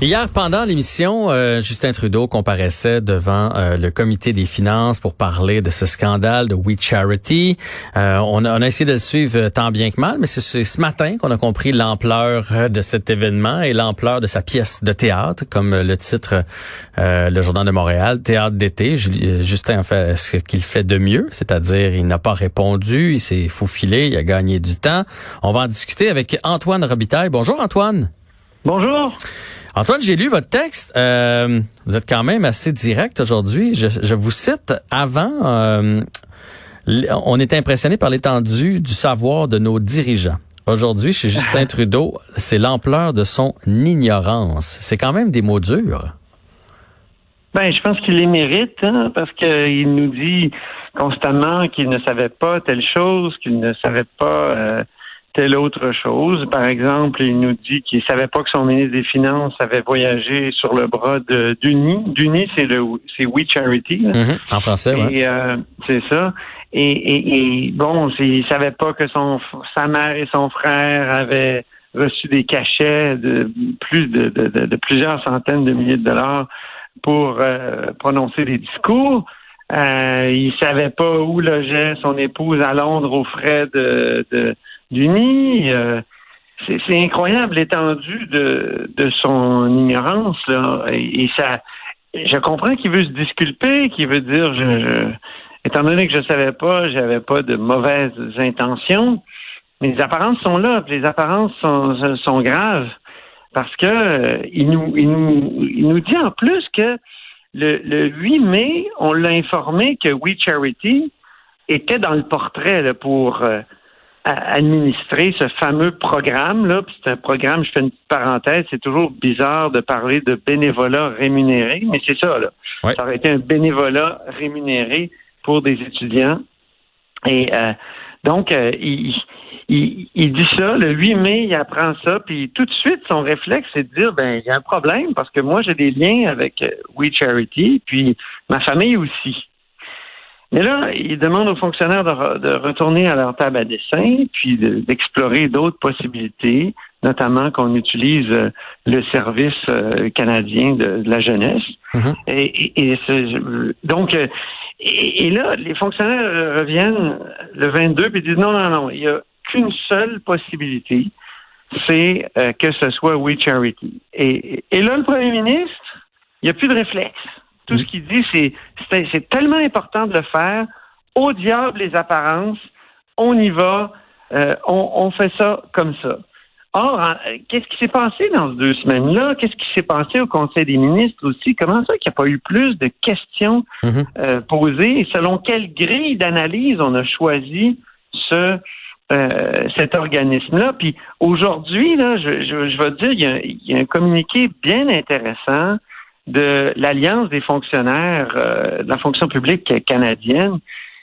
Hier, pendant l'émission, euh, Justin Trudeau comparaissait devant euh, le comité des finances pour parler de ce scandale de We Charity. Euh, on, a, essayé de le suivre tant bien que mal, mais c'est ce matin qu'on a compris l'ampleur de cet événement et l'ampleur de sa pièce de théâtre, comme le titre le Journal de Montréal, Théâtre d'été. Justin a fait ce qu'il fait de mieux, c'est-à-dire il n'a pas répondu, il s'est faufilé, il a gagné du temps. On va en discuter avec Antoine Robitaille. Bonjour Antoine. Bonjour. Antoine, j'ai lu votre texte. Euh, vous êtes quand même assez direct aujourd'hui. Je, je vous cite avant. euh, on est impressionné par l'étendue du savoir de nos dirigeants. Aujourd'hui, chez Justin Trudeau, c'est l'ampleur de son ignorance. C'est quand même des mots durs. Ben, je pense qu'il les mérite, hein, parce qu'il nous dit constamment qu'il ne savait pas telle chose, qu'il ne savait pas euh, telle autre chose. Par exemple, il nous dit qu'il savait pas que son ministre des Finances avait voyagé sur le bras de d'Uni. D'Uni, c'est le c'est We Charity. là. Mhm, En français, euh, c'est ça. Et, et, et bon, il savait pas que son sa mère et son frère avaient reçu des cachets de plus de, de, de- de plusieurs centaines de milliers de dollars pour euh, prononcer des discours. Euh, il savait pas où logeait son épouse à Londres aux frais de, de d'Uni. Euh, c'est, incroyable l'étendue de, de son ignorance là. Et, ça, je comprends qu'il veut se disculper, qu'il veut dire, je, je- étant donné que je savais pas, j'avais pas de mauvaises intentions. Mais les apparences sont là, les apparences sont, sont graves parce que euh, il nous, il nous, il nous dit en plus que le, le 8 mai, on l'a informé que We Charity était dans le portrait là, pour euh, a- administrer ce fameux programme là. C'est un programme, je fais une petite parenthèse, c'est toujours bizarre de parler de bénévolat rémunéré, mais c'est ça là. Ouais. Ça aurait été un bénévolat rémunéré pour des étudiants. Et euh, donc, euh, il, il, il dit ça, le 8 mai, il apprend ça, puis tout de suite, son réflexe, c'est de dire, ben, il y a un problème, parce que moi, j'ai des liens avec euh, We Charity, puis ma famille aussi. Mais là, il demande aux fonctionnaires de, re- de retourner à leur table à dessin, puis de- d'explorer d'autres possibilités, notamment qu'on utilise euh, le service euh, canadien de, de la jeunesse. Mhm. Et, et- et ce- donc, euh, et, et là, les fonctionnaires reviennent le 22 puis disent non, non, non, il n'y a qu'une seule possibilité, c'est que ce soit We Charity. Et, et là, le premier ministre, il n'y a plus de réflexe. Tout ce qu'il dit, c'est c'est tellement important de le faire. Au diable les apparences, on y va, euh, on, on fait ça comme ça. Or, en- qu'est-ce qui s'est passé dans ces deux semaines-là? Qu'est-ce qui s'est passé au Conseil des ministres aussi? Comment ça qu'il n'y a pas eu plus de questions Mhm. euh, posées? Et selon quelle grille d'analyse on a choisi ce euh, cet organisme-là? Puis aujourd'hui, là, je, je, je vais te dire, il y, a, il y a un communiqué bien intéressant de l'Alliance des fonctionnaires euh, de la fonction publique canadienne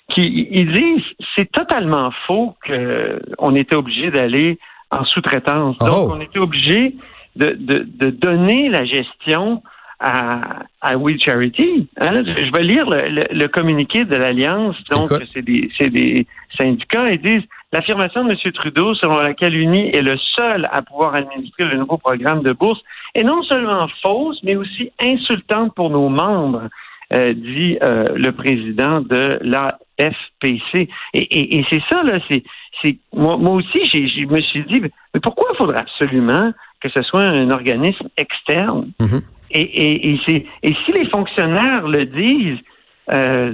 qui ils disent c'est totalement faux qu'on était obligé d'aller en sous-traitance. Donc, Oh. on était obligé de, de, de donner la gestion à, à We Charity. Hein, Je vais lire le, le- le communiqué de l'Alliance. Donc, c'est des, c'est des syndicats. Ils disent l'affirmation de M. Trudeau selon laquelle Uni est le seul à pouvoir administrer le nouveau programme de bourse est non seulement fausse, mais aussi insultante pour nos membres, euh, dit euh, le président de la FPC. Et, et, et c'est ça, là, c'est, c'est moi, moi aussi, je me suis dit, mais pourquoi il faudrait absolument que ce soit un organisme externe? Mhm. Et, et, et si les fonctionnaires le disent euh,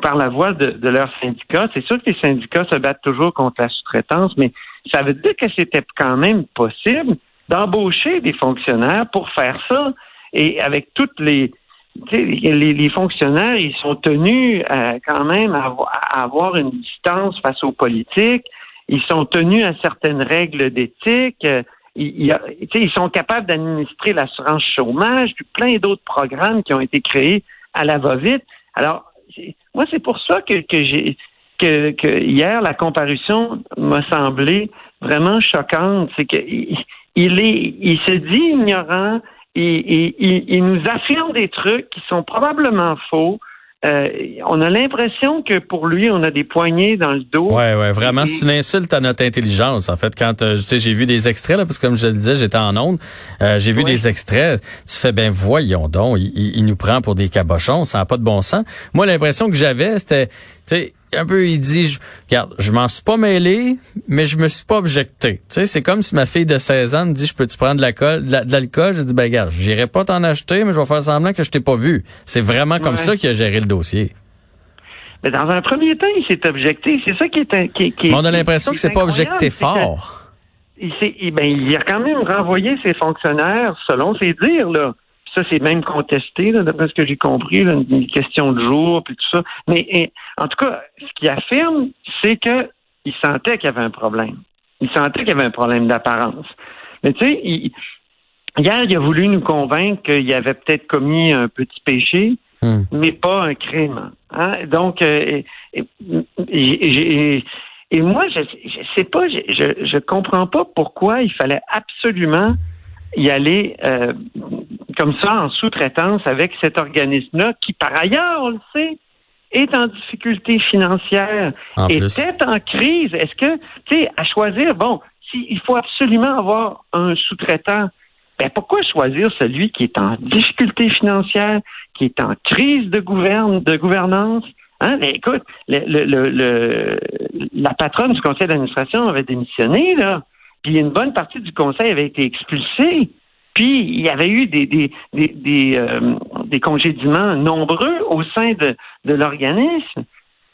par la voix de, de leurs syndicats, c'est sûr que les syndicats se battent toujours contre la sous-traitance, mais ça veut dire que c'était quand même possible d'embaucher des fonctionnaires pour faire ça et avec toutes les les, les, fonctionnaires, ils sont tenus euh, quand même à, à, avoir une distance face aux politiques. Ils sont tenus à certaines règles d'éthique. Ils, ils, sont capables d'administrer l'assurance chômage, puis plein d'autres programmes qui ont été créés à la va-vite. Alors, moi, c'est pour ça que, que j'ai que, hier, la comparution m'a semblé vraiment choquante. C'est qu'il il est, il se dit ignorant, il, il, il, nous affirme des trucs qui sont probablement faux. Euh, on a l'impression que pour lui, on a des poignées dans le dos. Ouais, ouais, vraiment, c'est une insulte à notre intelligence. En fait, quand euh, sais, j'ai vu des extraits là, parce que comme je le disais, j'étais en onde, euh, j'ai vu des extraits. Tu fais ben voyons donc, il, il, nous prend pour des cabochons, ça n'a pas de bon sens. Moi, l'impression que j'avais, c'était, tu sais, un peu, il dit, je, regarde, je m'en suis pas mêlé, mais je me suis pas objecté. Tu sais, c'est comme si ma fille de 16 ans me dit, je peux-tu prendre de l'alcool? De l'alcool? Je dis, ben, regarde, j'irai pas t'en acheter, mais je vais faire semblant que je t'ai pas vu. C'est vraiment comme ça qu'il a géré le dossier. Mais dans un premier temps, il s'est objecté. C'est ça qui est, qui, qui mais on a l'impression que c'est pas objecté fort. Il, ben, il a quand même renvoyé ses fonctionnaires, selon ses dires, là. Ça, c'est même contesté, d'après ce que j'ai compris, là, une question de jour, puis tout ça. Mais en tout cas, ce qu'il affirme, c'est qu'il sentait qu'il y avait un problème. Il sentait qu'il y avait un problème d'apparence. Mais tu sais, hier, il a voulu nous convaincre qu'il avait peut-être commis un petit péché, hmm. mais pas un crime. Hein? Donc, euh, et, moi, je, je sais pas, je, je, je comprends pas pourquoi il fallait absolument y aller euh, comme ça en sous-traitance avec cet organisme-là qui, par ailleurs, on le sait, est en difficulté financière, était en crise. Est-ce que, tu sais, à choisir, bon, s'il faut absolument avoir un sous-traitant, ben pourquoi choisir celui qui est en difficulté financière, qui est en crise de, gouverne, de gouvernance? Hein? Ben, écoute, le, le, le, la patronne du conseil d'administration avait démissionné, là. Puis une bonne partie du conseil avait été expulsée. Puis il y avait eu des des des, euh, des nombreux au sein de, de l'organisme,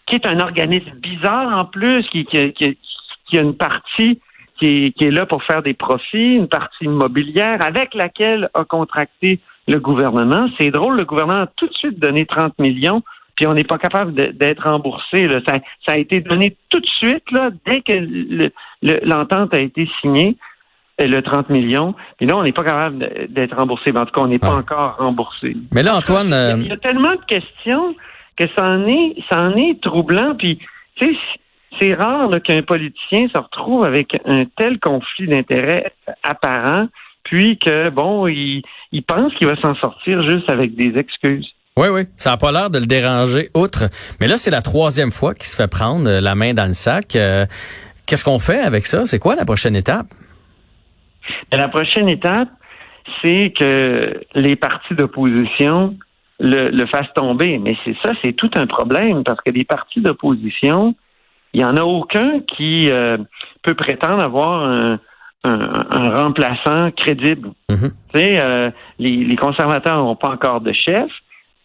qui est un organisme bizarre en plus, qui, qui, qui, qui a une partie qui est, qui est là pour faire des profits, une partie immobilière avec laquelle a contracté le gouvernement. C'est drôle, le gouvernement a tout de suite donné 30 millions puis on n'est pas capable d'être remboursé. Là. Ça, ça, a été donné tout de suite, là, dès que l'entente a été signée, le 30 millions. Puis là, on n'est pas capable d'être remboursé. en tout cas, on n'est pas encore remboursé. Mais là, Antoine... Il y, a, tellement de questions que ça en est, ça en est troublant. Puis, tu sais, c'est rare qu'un politicien se retrouve avec un tel conflit d'intérêts apparent, puis que, bon, il, il pense qu'il va s'en sortir juste avec des excuses. Oui, oui, ça n'a pas l'air de le déranger outre. Mais là, c'est la troisième fois qu'il se fait prendre euh, la main dans le sac. Euh, qu'est-ce qu'on fait avec ça? C'est quoi la prochaine étape? La prochaine étape, c'est que les partis d'opposition le, fassent tomber. Mais c'est ça, c'est tout un problème parce que les partis d'opposition, il n'y en a aucun qui euh, peut prétendre avoir un, remplaçant crédible. Mm-hmm. Tu sais, les, les conservateurs n'ont pas encore de chef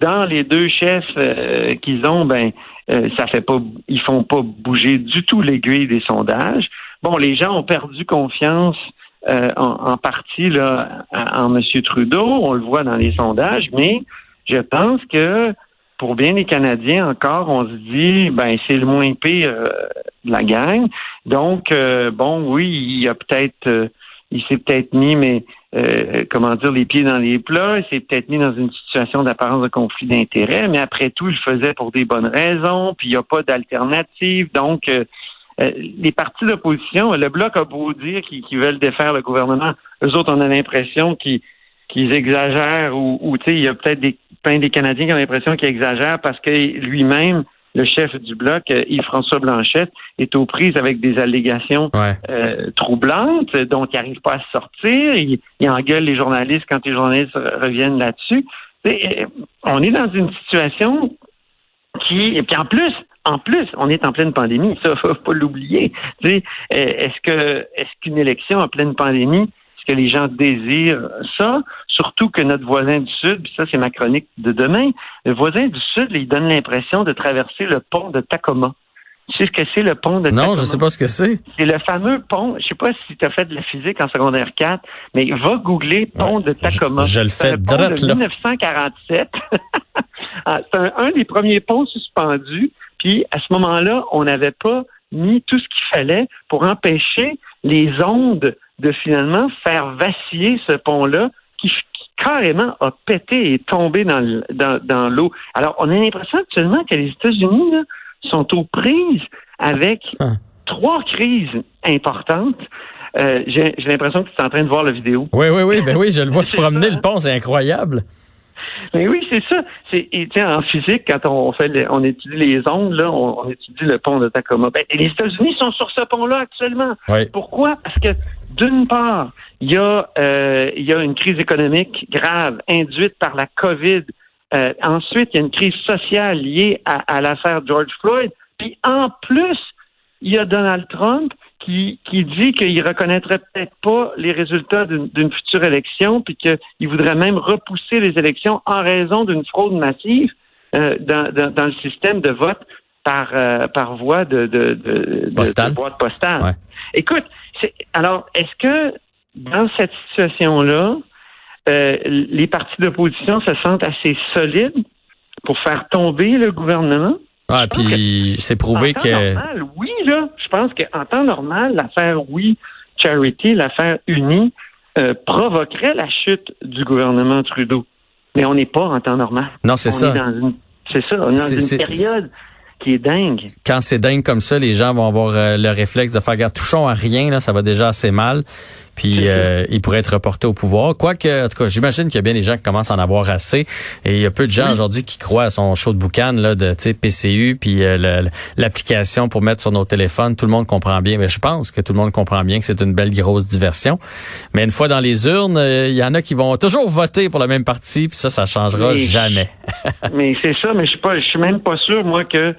dans les deux chefs euh, qu'ils ont, ben euh, ça fait pas, ils font pas bouger du tout l'aiguille des sondages. Bon, les gens ont perdu confiance euh, en, partie là en, M. Trudeau, on le voit dans les sondages, mais je pense que pour bien les Canadiens encore, on se dit ben c'est le moins pire de la gang. Donc bon, oui, il a peut-être, il s'est peut-être mis, mais euh, comment dire, les pieds dans les plats. Il s'est peut-être mis dans une situation d'apparence de conflit d'intérêts, mais après tout, il le faisait pour des bonnes raisons, puis il n'y a pas d'alternative. Donc, euh, euh, les partis d'opposition, le Bloc a beau dire qu'ils veulent défaire le gouvernement. Eux autres, on a l'impression qu'ils exagèrent ou, ou tu sais, il y a peut-être des plein des Canadiens qui ont l'impression qu'ils exagèrent parce que lui-même, le chef du bloc, euh, Yves-François Blanchette, est aux prises avec des allégations euh, troublantes, dont il n'arrive pas à sortir. Il, il, engueule les journalistes quand les journalistes reviennent là-dessus. On est dans une situation qui, et puis en plus, en plus, on est en pleine pandémie, ça faut pas l'oublier. Est-ce que est-ce qu'une élection en pleine pandémie est-ce que les gens désirent ça? Surtout que notre voisin du Sud, puis ça c'est ma chronique de demain, le voisin du Sud, il donne l'impression de traverser le pont de Tacoma. Tu sais ce que c'est le pont de Non, Tacoma? je sais pas ce que c'est. C'est le fameux pont, je sais pas si tu as fait de la physique en secondaire 4, mais va googler pont de Tacoma. je le fais un pont drette, de là. 1947. Ah, C'est un, un des premiers ponts suspendus. Puis à ce moment-là, on n'avait pas mis tout ce qu'il fallait pour empêcher les ondes de finalement faire vaciller ce pont-là qui, qui carrément a pété et tombé dans, le- dans, dans l'eau. Alors, on a l'impression actuellement que les États-Unis sont aux prises avec Ah. trois crises importantes. Euh, J'ai l'impression que tu es en train de voir la vidéo. Oui, oui, oui, ben oui, je le vois se promener, le pont, c'est incroyable. Mais oui, c'est ça. C'est en physique, quand on fait, on étudie les ondes, là, on, on étudie le pont de Tacoma. Ben, et les États-Unis sont sur ce pont-là actuellement. Oui. Pourquoi? Parce que d'une part, il y a, euh, il y a une crise économique grave induite par la COVID. Euh, ensuite, il y a une crise sociale liée à, à l'affaire George Floyd. Puis en plus, il y a Donald Trump qui, qui dit qu'il reconnaîtrait peut-être pas les résultats d'une future élection, puis qu'il voudrait même repousser les élections en raison d'une fraude massive euh, dans, dans, dans le système de vote par, euh, par voie de, de, de, de- boîte postale. Ouais. Écoute, alors, est-ce que dans cette situation-là, euh, les partis d'opposition se sentent assez solides pour faire tomber le gouvernement? Ah, puis c'est prouvé en temps que... normal, oui, là. Je pense qu'en temps normal, l'affaire Oui Charity, l'affaire Unie, euh, provoquerait la chute du gouvernement Trudeau. Mais on n'est pas en temps normal. Non, c'est ça. c'est ça, on est dans une période qui est dingue. quand c'est dingue comme ça, les gens vont avoir euh, le réflexe de faire garde touchons à rien, là, ça va déjà assez mal. Puis euh, il pourrait être reporté au pouvoir. Quoique, en tout cas, j'imagine qu'il y a bien des gens qui commencent à en avoir assez. Et il y a peu de gens aujourd'hui qui croient à son show de boucan là, de PCU, puis euh, l'application pour mettre sur nos téléphones. Tout le monde comprend bien. Mais je pense que tout le monde comprend bien que c'est une belle grosse diversion. Mais une fois dans les urnes, euh, il y en a qui vont toujours voter pour le même parti. Puis ça, ça changera jamais. mais c'est ça, mais je suis pas, je suis même pas sûr, moi, que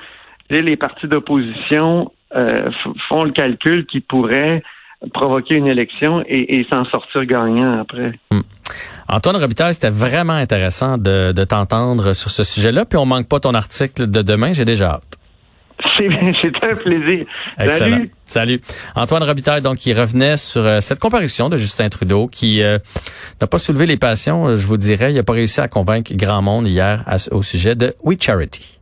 les partis d'opposition euh, font le calcul qui pourrait provoquer une élection et, et s'en sortir gagnant après. Antoine Robitaille, c'était vraiment intéressant de, de t'entendre sur ce sujet-là. Puis on manque pas ton article de demain. J'ai déjà hâte. C'est c'est un plaisir. Excellent. Salut. Salut. Antoine Robitaille, donc, qui revenait sur euh, cette comparution de Justin Trudeau, qui euh, n'a pas soulevé les passions, euh, je vous dirais. Il n'a pas réussi à convaincre grand monde hier à- au sujet de We Charity.